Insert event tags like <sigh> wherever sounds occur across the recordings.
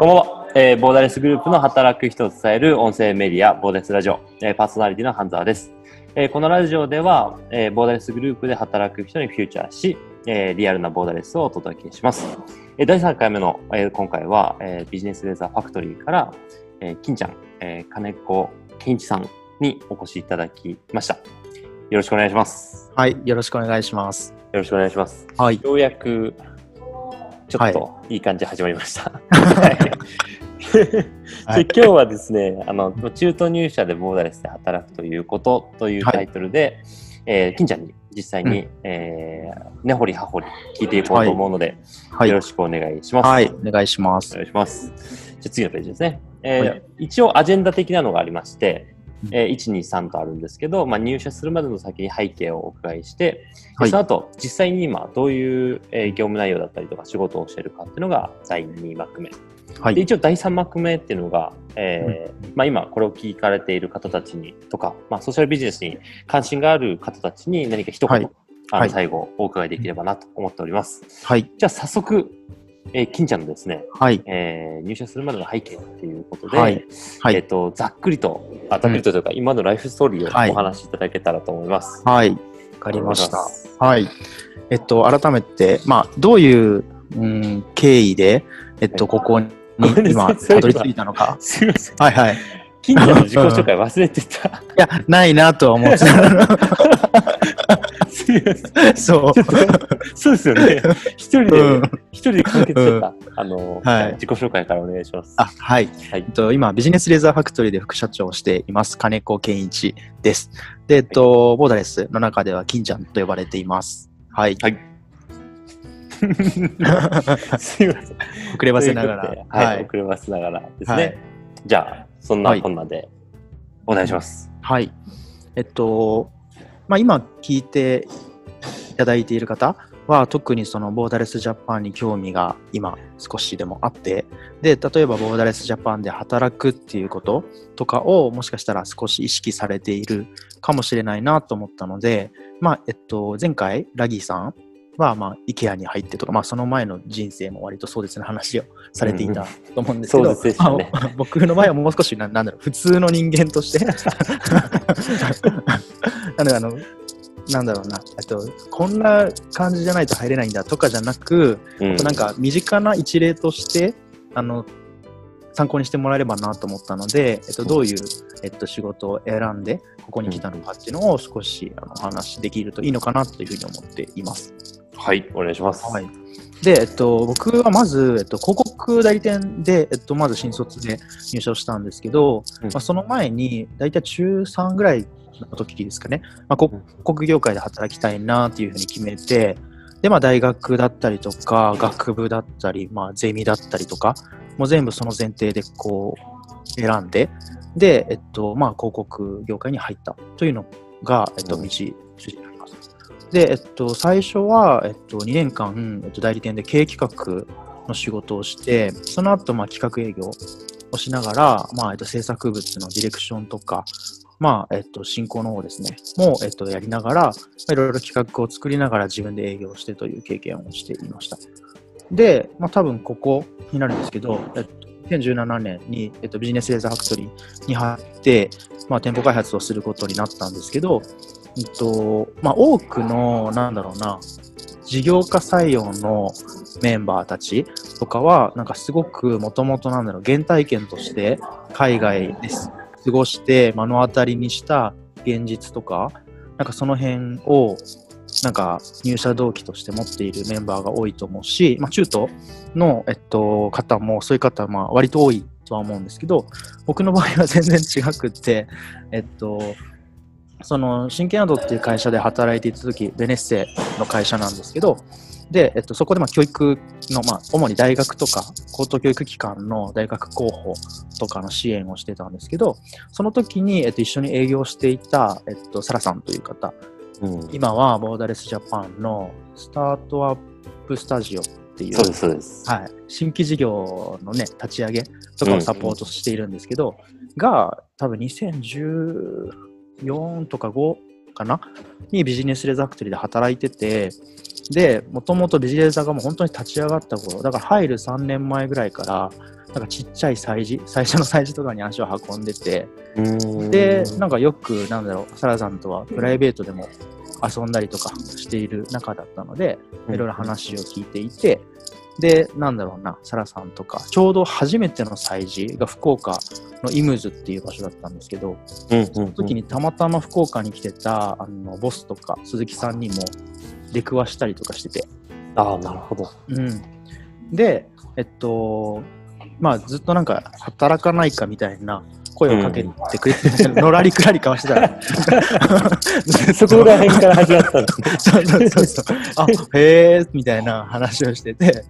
こんばんは、えーボーダレスグループの働く人を伝える音声メディア、ボーダレスラジオ、えーパーソナリティの半沢です。えーこのラジオでは、えーボーダレスグループで働く人にフューチャーし、えーリアルなボーダレスをお届けします。えー第3回目の、えー今回は、えービジネスレーザーファクトリーから、えー金ちゃん、えー金子健一さんにお越しいただきました。よろしくお願いします。はい、よろしくお願いします。よろしくお願いします。はい。ようやく、ちょっはといい感じで始まりました。はい <laughs> 今日はですね、あの中途入社でボーダレスで働くということというはいタイトルで、えー金ちゃんに実際に、えー根掘り葉掘り聞いていこうと思うので、はいよろ。しくお願いします。はい、お願いします。お願いします。じゃあ次のページですね。えーはい一応アジェンダ的なのがありまして、うんえー1、2、3とあるんですけど、まあ、入社するまでの先に背景をお伺いして、ではいその後、実際に今どういう、えー業務内容だったりとか仕事をしているかっていうのが第2幕目。ではい。一応第3幕目っていうのが、えーまあ、今これを聞かれている方たちにとか、まあ、ソーシャルビジネスに関心がある方たちに何か一言、はいはいあの最後お伺いできればなと思っております。はい。じゃあ早速、えー金ちゃんのですね、はい。えー入社するまでの背景っていうことで、はいはいえっ、と、ざっくりと、あざっくりとというか、今のライフストーリーはいをお話しいただけたらと思います。はい。わかりましたはい。えっと、改めて、まあ、どういう、うん、経緯で、えっと、ここに今、たどり着いたのか。すいません。はいはい。い金ちゃんの自己紹介忘れてた。や、ないなとは思って。た。<laughs> そう。そうですよね。一人で、うん一人で完結してた。あの、はい自己紹介からお願いします。あ、はい。はいと、今、ビジネスレーザーファクトリーで副社長をしています、金子健一です。で、えっと、ボーダレスの中では金ちゃんと呼ばれています。はい。はい。<laughs> すいません。遅ればせながらはい、遅ればせながらですね。じゃあ、そんなこんなで、お願いします。はい。えっと、まあ、今聞いていただいている方は、特にそのボーダレスジャパンに興味が今少しでもあって、で、例えばボーダレスジャパンで働くっていうこととかをもしかしたら少し意識されているかもしれないなと思ったので、まあ、えっと、前回、ラギーさんは、まあ、IKEA に入ってとか、まあ、その前の人生も割と壮絶な話をされていたと思うんですけど、壮絶でしたね。まあ僕の場合はもう少しな、なんだろう、普通の人間として、なので、あの、なんだろうな、えっと、こんな感じじゃないと入れないんだとかじゃなく、うん。なんか身近な一例として、あの、参考にしてもらえればなと思ったので、えっと、どういう、えっと、仕事を選んで、ここに来たのかっていうのを少しあのお話しできるといいのかなというふうに思っています。はい、お願いします。はい。で、えっと、僕はまず、えっと、広告代理店で、えっと、まず新卒で入社をしたんですけど、うんまあ、その前に、大体中3ぐらいの時ですかね、まあ、広告業界で働きたいなっていうふうに決めて、で、まあ、大学だったりとか、学部だったり、まあ、ゼミだったりとか、もう全部その前提でこう、選んで、で、えっと、まあ、広告業界に入ったというのが、えっと、うん道筋になります。で、えっと、最初は、えっと、2年間、えっと、代理店で経営企画の仕事をして、その後、まあ、企画営業をしながら、まあ、えっと、制作物のディレクションとか、まあ、えっと、進行の方ですね、も、えっと、やりながら、いろいろ企画を作りながら自分で営業してという経験をしていました。で、まあ、多分ここになるんですけど、えっと、2017年に、えっと、ビジネスレーザーファクトリーに入って、まあ、店舗開発をすることになったんですけど、えっとまあ、多くの、なんだろうな、事業家採用のメンバーたちとかは、なんかすごくもともとなんだろう、原体験として海外です。過ごして目の当たりにした現実とか、なんかその辺を、なんか入社動機として持っているメンバーが多いと思うし、まあ、中途の、えっと、方も、そういう方はまあ割と多いとは思うんですけど、僕の場合は全然違くって、えっと、その、真剣アドっていう会社で働いていた時、ベネッセの会社なんですけど、で、えっと、そこでまあ教育の、まあ、主に大学とか高等教育機関の大学候補とかの支援をしてたんですけど、その時に、えっと、一緒に営業していた、えっと、サラさんという方、うん。今はボーダレスジャパンのスタートアップスタジオっていう、そうです、そうです。はい、新規事業のね、立ち上げとかをサポートしているんですけど、が、多分2014とか5かな？にビジネスレザークトリーで働いてて、で、もともとビジネスがもう本当に立ち上がった頃、だから入る3年前ぐらいから、なんかちっちゃい催事、最初の催事とかに足を運んでて、うん。で、なんかよく、なんだろう、サラさんとはプライベートでも遊んだりとかしている仲だったので、いろいろ話を聞いていて、で、なんだろうな、サラさんとか、ちょうど初めての催事が福岡のイムズっていう場所だったんですけど、うんうんうん。その時にたまたま福岡に来てたあのボスとか鈴木さんにも出くわしたりとかしてて、ああ、なるほど。うん、で、えっと、まあずっとなんか働かないかみたいな声をかけてくれて、のらりくらり交わしてたら、<laughs> そこら辺から始まったんですね。そうそうそうそう。あ、へえ、みたいな話をしてて。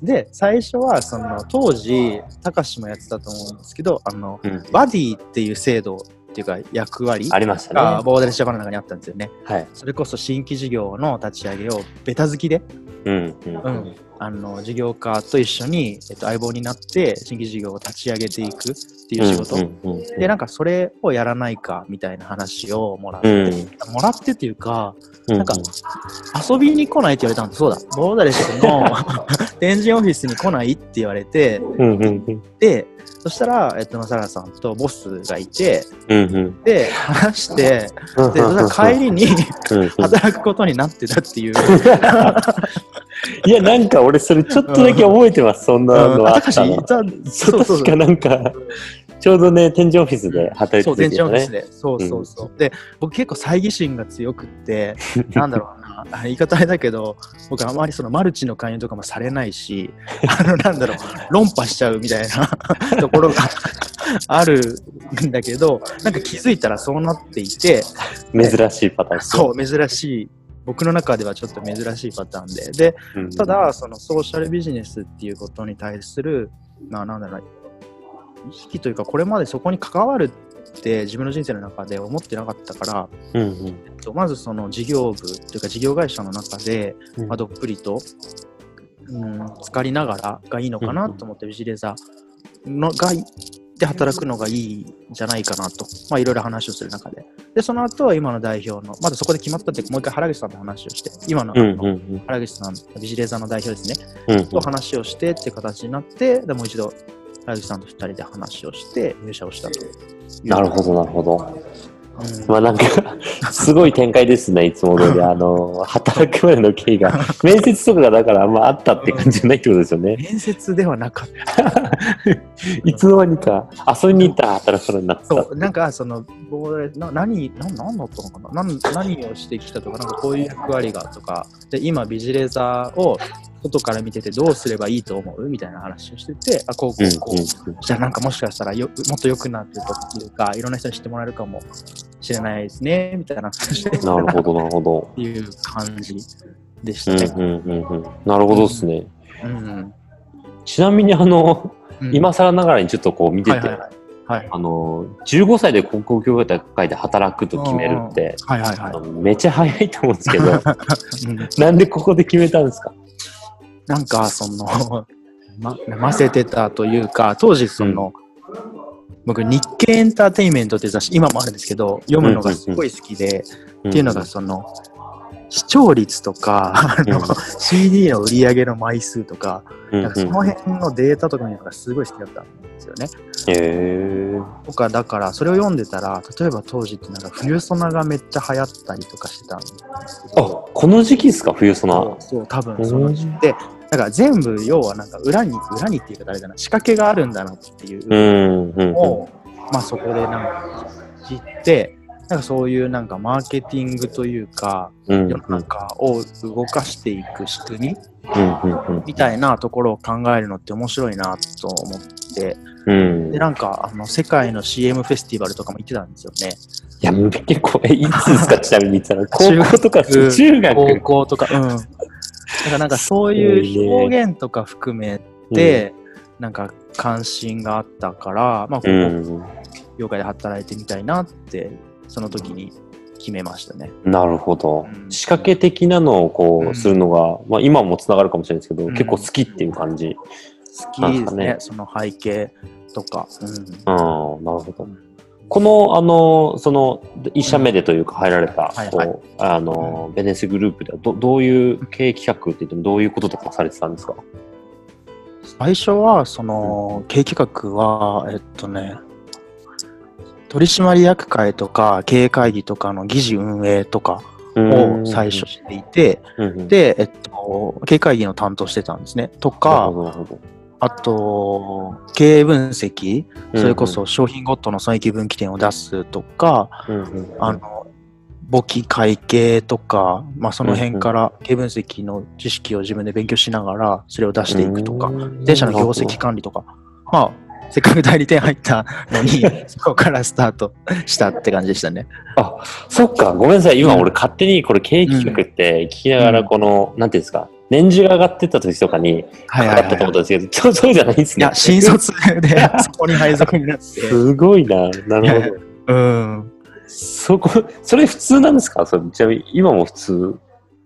で、最初は、その、当時、たかしもやってたと思うんですけど、あの、うんバディっていう制度っていうか、役割ありましたね。がボーダレスジャパンの中にあったんですよね。はい。それこそ新規事業の立ち上げをベタ好きで、うんうんうんあの、事業家と一緒に、えっと、相棒になって、新規事業を立ち上げていくっていう仕事。うんうんうんで、なんかそれをやらないかみたいな話をもらっうて、んもらってっていうか、うんなんか遊びに来ないって言われたんです。そうだ。ボーダレスの <laughs> 天神オフィスに来ないって言われて、うんうんうんで、そしたら、えっと、サラさんとボスがいて、うんうんで、話して、で、うんそしたら帰りに <laughs> 働くことになってたっていう。<laughs> いや、なんか俺それちょっとだけ覚えてます、そんなのあ、あったそう、確かなんか、ちょうどね、天井オフィスで働そ、いうてた天神オフィスね。で。そうそうそう。で、僕結構猜疑心が強くって、<laughs> なんだろうな、あ言い方あれだけど、僕あまりそのマルチの勧誘とかもされないし、あの、なんだろう、論破しちゃうみたいな <laughs> ところがあるんだけど、なんか気づいたらそうなっていて、珍しいパターン。そう、珍しい。僕の中ではちょっと珍しいパターンで。で、うん。ただ、そのソーシャルビジネスっていうことに対する、まあ、なんだろうな、意識というか、これまでそこに関わるって自分の人生の中で思ってなかったから、うんうんえっとまずその事業部というか事業会社の中で、うんまあ、どっぷりと、うん、浸かりながらがいいのかなと思って、ビジレーザーのがで働くのがいいんじゃないかなと、まあ、いろいろ話をする中で。で、その後は今の代表の、まだそこで決まったってもう一回原口さんと話をして、今の,、うんうんうん原口さん、ビジレーザーの代表ですね、うんと話をしてって形になって、でもう一度、原口さんと二人で話をして、入社をしたという。なるほど、なるほど。うんまあなんか、すごい展開ですね、いつも通り。<laughs> あの、働くまでの経緯が。面接とかがだからあんまあったって感じじゃないってことですよね。面接ではなかった。いつの間にか遊びに行ったら働くことになってた。そう、なんかその、ボーな何、ななんだったのかな？何何をしてきたとか、なんかこういう役割がとか、で、今ビジレザーを外から見ててどうすればいいと思うみたいな話をしてて、あ、こうこうんうこう、じゃあなんかもしかしたらよもっと良くなってるというか、いろんな人に知ってもらえるかもしれないですね、みたいな話をしてうん。なるほど、なるほど。っていう感じでしうんたね。うんうんうん。なるほどですね。うんちなみにあの、うん今更ながらにちょっとこう見てて、はいはいはい。はいあの、15歳で広告業界で働くと決めるって、はいはいはあのめっちゃ早いと思うんですけど、い。<laughs> うんなんでここで決めたんですか？なんかその、<laughs> ま、<laughs> ませてたというか、当時その、僕日経エンターテインメントって雑誌、今もあるんですけど、読むのがすごい好きで、っていうのがその、視聴率とか、あのうん。CD の売り上げの枚数とか、うんうん、なんかその辺のデータとか見るのがすごい好きだったんですよね。へー。とか、だからそれを読んでたら、例えば当時ってなんか冬ソナがめっちゃ流行ったりとかしてたんですけあど、この時期ですか冬ソナ。そうそう、多分その時期。で、だから全部要はなんか裏に、裏にっていうか誰だな、仕掛けがあるんだなっていう。のを、まあそこでなんか知って、なんかそういうなんかマーケティングというか、世の中を動かしていく仕組みみたいなところを考えるのって面白いなと思って、うん。で、なんかあの世界の CM フェスティバルとかも行ってたんですよね。いや、結構、え、いつですか？<laughs> ちなみに言ったら、高校とか、中学。高校とか、うん。だからなんかそういう表現とか含めて、なんか関心があったから、まあ、こうん、こ業界で働いてみたいなって、その時に決めましたね。なるほどう。ん仕掛け的なのをこうんうするのが、まあ今もつながるかもしれないですけど、うん結構好きっていう感じ。好きですね、その背景とか。うんうん、なるほど。この、あの、その、一社目でというか入られた、はいはい。こう、あの、ベネスグループではど、どういう経営企画って言っても、どういうこととかされてたんですか？最初は、その、経営企画は、えっとね、取締役会とか経営会議とかの議事運営とかを最初していて、うんうん、で、えっと、経営会議の担当してたんですね。とかあと、経営分析、それこうん。そ商品ごとの損益分岐点を出すとか、うんうんあの、簿記会計とか、まあその辺から経営分析の知識を自分で勉強しながら、それを出していくとか、うん電車の業績管理とか、まあ、せっかく代理店入ったのに、<laughs> そこからスタートしたって感じでしたね。そっか、ごめんなさい。今うん。俺勝手にこれ経営企画って聞きながら、うん。この、なんていうんですか、年次が上がってった時とかに、はいはいはい。上がったと思ったんですけど、そうそうじゃないんですね。いや、新卒で <laughs> そこに配属になって。すごいな。なるほど。うん。そこ、それ普通なんですか？それちなみに今も普通？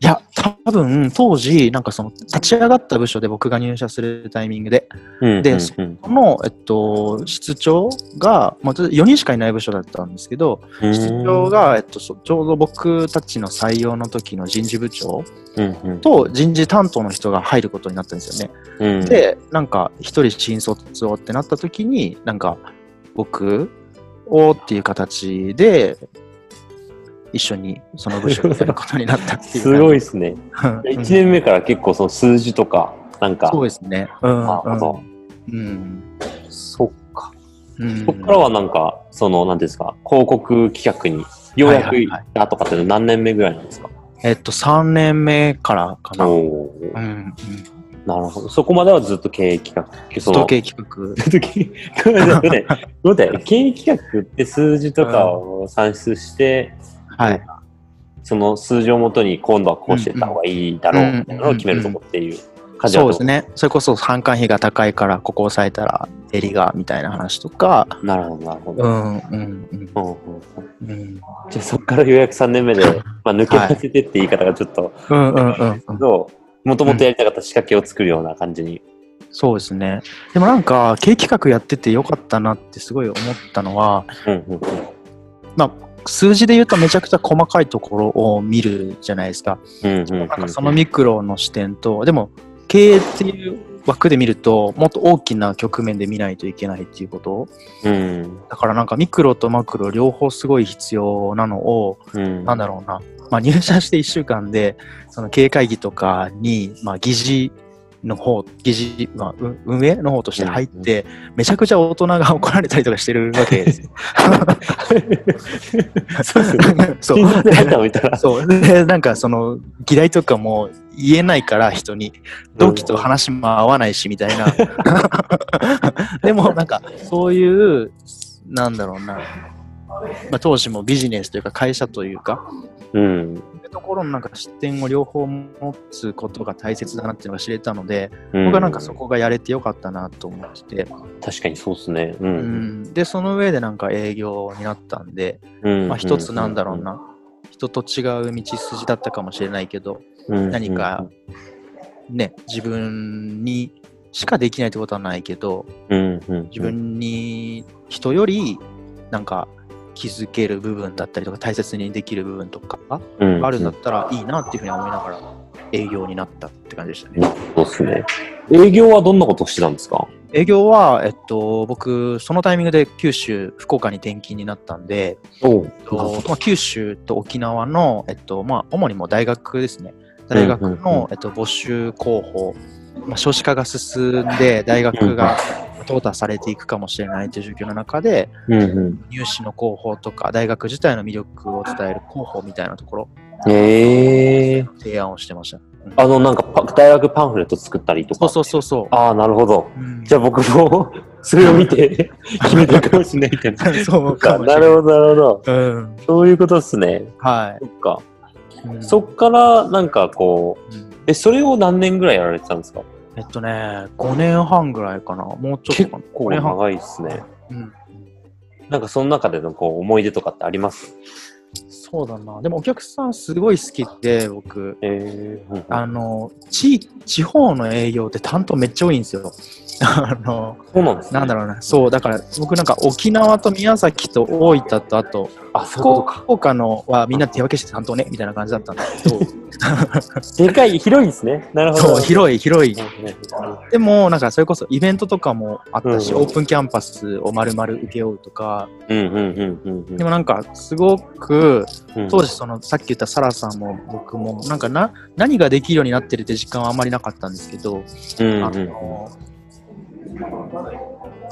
いや、多分当時、なんかその、立ち上がった部署で僕が入社するタイミングで、うんでうんこの、えっと、室長が、まあ、4人しかいない部署だったんですけど、うん、室長が、えっと、そちょうど僕たちの採用の時の人事部長うんうん。と人事担当の人が入ることになったんですよね。うん、で、なんか、一人新卒をってなった時に、なんか、僕をっていう形で、一緒にその部署にやることになったっていう。すごいですね。うん1年目から結構その数字とか、なんか、そうですね。うん。なるほど。うん。そっか。うん。そっからはなんか、その、なんですか、広告企画に、ようやくいはいはいったとかって何年目ぐらいなんですか、えっと、3年目からかな。うん。おーうん。なるほど。そこまではずっと経営企画。その時計企画。ずっと経営 <laughs> ごめんなさいね待って経営企画って数字とかを算出して、はい。その数字をもとに今度はこうしてた方がいいだろううんみたいなのを決めるとこっていう感じだとそうですね。それこそ販管費が高いから、ここ押さえたら、襟が、みたいな話とか。なるほど、なるほど。うん、うん、うんうんうんうん。うん、じゃあそこからようやく3年目で、<laughs> まあ、抜け出せてって言い方がちょっと、うん、うん、うん。どうもともとやりたかった仕掛けを作るような感じに。そうですね。でもなんか、経営企画やっててよかったなってすごい思ったのは、うんうんうんまあ、数字で言うとめちゃくちゃ細かいところを見るじゃないですか。そのミクロの視点と、でも経営っていう枠で見ると、もっと大きな局面で見ないといけないっていうこと。うんだからなんかミクロとマクロ両方すごい必要なのを、うんなんだろうな、まあ、入社して1週間で、その経営会議とかに、まあ、議事の方、議事、まあ、う運営の方として入って、めちゃくちゃ大人が怒られたりとかしてるわけですよ。<laughs> そうですよね。そう。そう。で、なんかその、議題とかも言えないから、人に。同期と話も合わないし、みたいな。<laughs> でも、なんか、そういう、なんだろうな、まあ、当時もビジネスというか、会社というか、うん。ところのなんか視点を両方持つことが大切だなっていうのが知れたので、うん。僕はなんかそこがやれてよかったなと思って。て、確かにそうですね。う。うん。ん、で、その上でなんか営業になったんで、うん。まあ一つなんだろうな、人と違う道筋だったかもしれないけど、うん何かね、自分にしかできないってことはないけど、自分に人よりなんか気づける部分だったりとか大切にできる部分とかあるんだったらいいなっていうふうに思いながら営業になったって感じでしたね。そうですね。営業はどんなことをしてたんですか？営業は、えっと、僕、そのタイミングで九州、福岡に転勤になったんで、おとまあ、九州と沖縄の、えっとまあ、主にもう大学ですね。大学の、えっと、募集候補、まあ、少子化が進んで、大学が淘汰されていくかもしれないという状況の中で、うんうん。入試の広報とか、大学自体の魅力を伝える広報みたいなところ、ええ提案をしてました。うんあの、なんかパ、大学パンフレット作ったりとか。そうそうそうそう。ああ、なるほど。うんじゃあ僕も <laughs> それを見て決めてるかもしれないみたいな。<laughs> そうかない。なるほど、なるほど。うん。そういうことですね。はそっか。い。うんそっから、なんかこう、うんえ、それを何年ぐらいやられてたんですか？えっとね、5年半ぐらいかな。もうちょっ結とかな。構5年半。長いですね。うん。なんかその中でのこう思い出とかってあります？そそうだな。でもお客さんすごい好きで、僕。えー、うんあの、地、地方の営業って担当めっちゃ多いんですよ。<laughs> あの、そうなんですね。なんだろうな。そう、だから僕なんか沖縄と宮崎と大分とあと。福岡のはみんな手分けして担当ね、みたいな感じだったんだけど、<laughs> でかい、広いですね。なるほど。広い、広い。うんでも、なんかそれこそイベントとかもあったし、うんオープンキャンパスを丸々請け負うとか、うんうんうんうんうん。でもなんかすごく、うん。当時そのさっき言ったサラさんも僕もなんかな何ができるようになってるって実感はあんまりなかったんですけど、あうんうん。の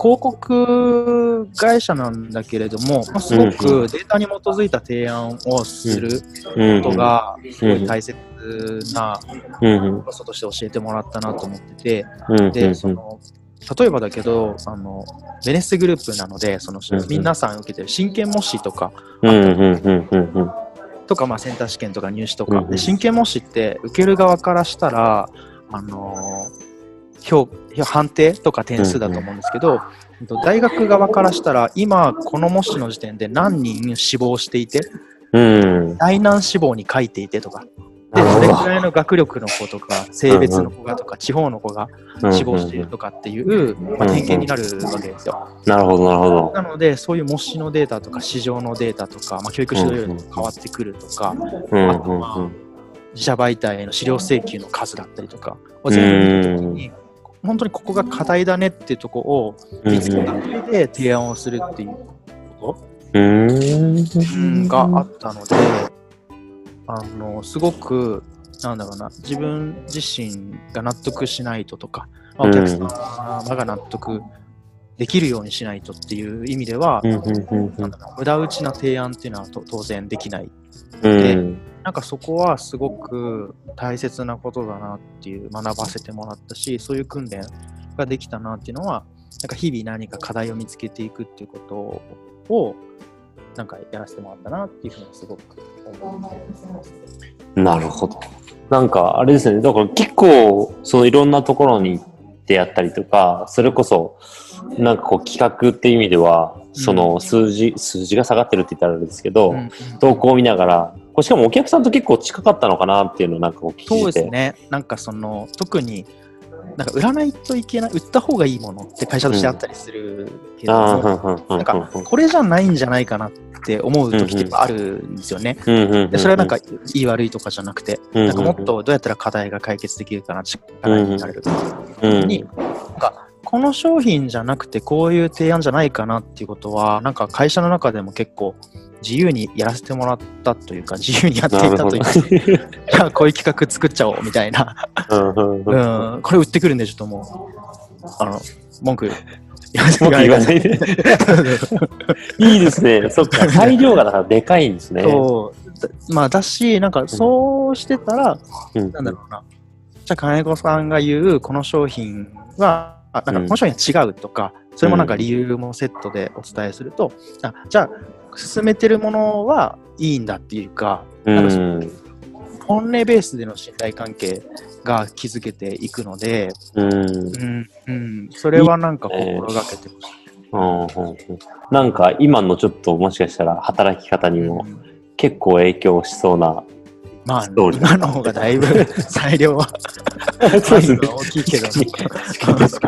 広告会社なんだけれども、まあ、すごうんくデータに基づいた提案をするうん。ことがすごい大切な要素として教えてもらったなと思ってて、で、その、例えばだけど、あの、ベネッセグループなので、そのうんうん、皆さん受けてる真剣模試とか、うんうんうんうんうんとか、まあ、センター試験とか入試とか、うんうん。で真剣模試って受ける側からしたら、あのー判定とか点数だと思うんですけど、えっと大学側からしたら、今、この模試の時点で何人死亡していて、うん。大難死亡に書いていてとか、で、なるほどどれくらいの学力の子とか、性別の子がとか、地方の子が死亡しているとかっていう、まあ、点検になるわけですよ。なるほど、なるほど。なので、そういう模試のデータとか、市場のデータとか、まあ、教育指導要領と変わってくるとか、うんあとまあうん自社媒体への資料請求の数だったりとかを全部見たときに、本当にここが課題だねっていうところをうん。見つけた上で提案をするっていうこうん。とがあったので、あの、すごく、なんだろうな、自分自身が納得しないととか、まあお客様が納得できるようにしないとっていう意味では、無駄打ちな提案っていうのはと当然できない。うん。なんかそこはすごく大切なことだなっていう学ばせてもらったし、そういう訓練ができたなっていうのは、なんか日々何か課題を見つけていくっていうことを、なんかやらせてもらったなっていうふうにすごく思います。なるほど。なんか、あれですね。だから結構、そのいろんなところに行ってやったりとか、それこそ、なんかこう企画っていう意味では、その数字、数字が下がってるって言ったらあれですけど、うんうん投稿を見ながら、こうしかもお客さんと結構近かったのかなっていうのをなんかお聞きして。そうですね。なんかその、特に、なんか売らないといけない、売った方がいいものって会社としてあったりするけどなんか、これじゃないんじゃないかなって思う時ってあるんですよね。でそれはなんか、いい悪いとかじゃなくて、なんかもっとどうやったら課題が解決できるかな、力になれるかうん、に、なんか、この商品じゃなくてこういう提案じゃないかなっていうことは、なんか会社の中でも結構自由にやらせてもらったというか、自由にやっていたというか、じゃ <laughs> あこういう企画作っちゃおうみたいな、うんこれ売ってくるんでちょっともう、あの、文句言わせてもっと言わいないで。<laughs> いいですね。そっか。裁量がだからでかいんですね。そうだまあだし、なんかそうしてたら、うんなんだろうな。じゃあ、金子さんが言う、この商品は、あなんかうんこの商品は違うとか、それもなんか理由もセットでお伝えすると、あじゃあ、進めてるものはいいんだっていうか、うなんか。本音ベースでの信頼関係が築けていくので、うん。うん、うん、それはなんか心がけてほしい。うんうんうんなんか今のちょっともしかしたら働き方にもうん結構影響しそうな。まあ、今の方がだいぶ <laughs> 裁量はそうですね。<laughs> 大きいけど、<laughs> 確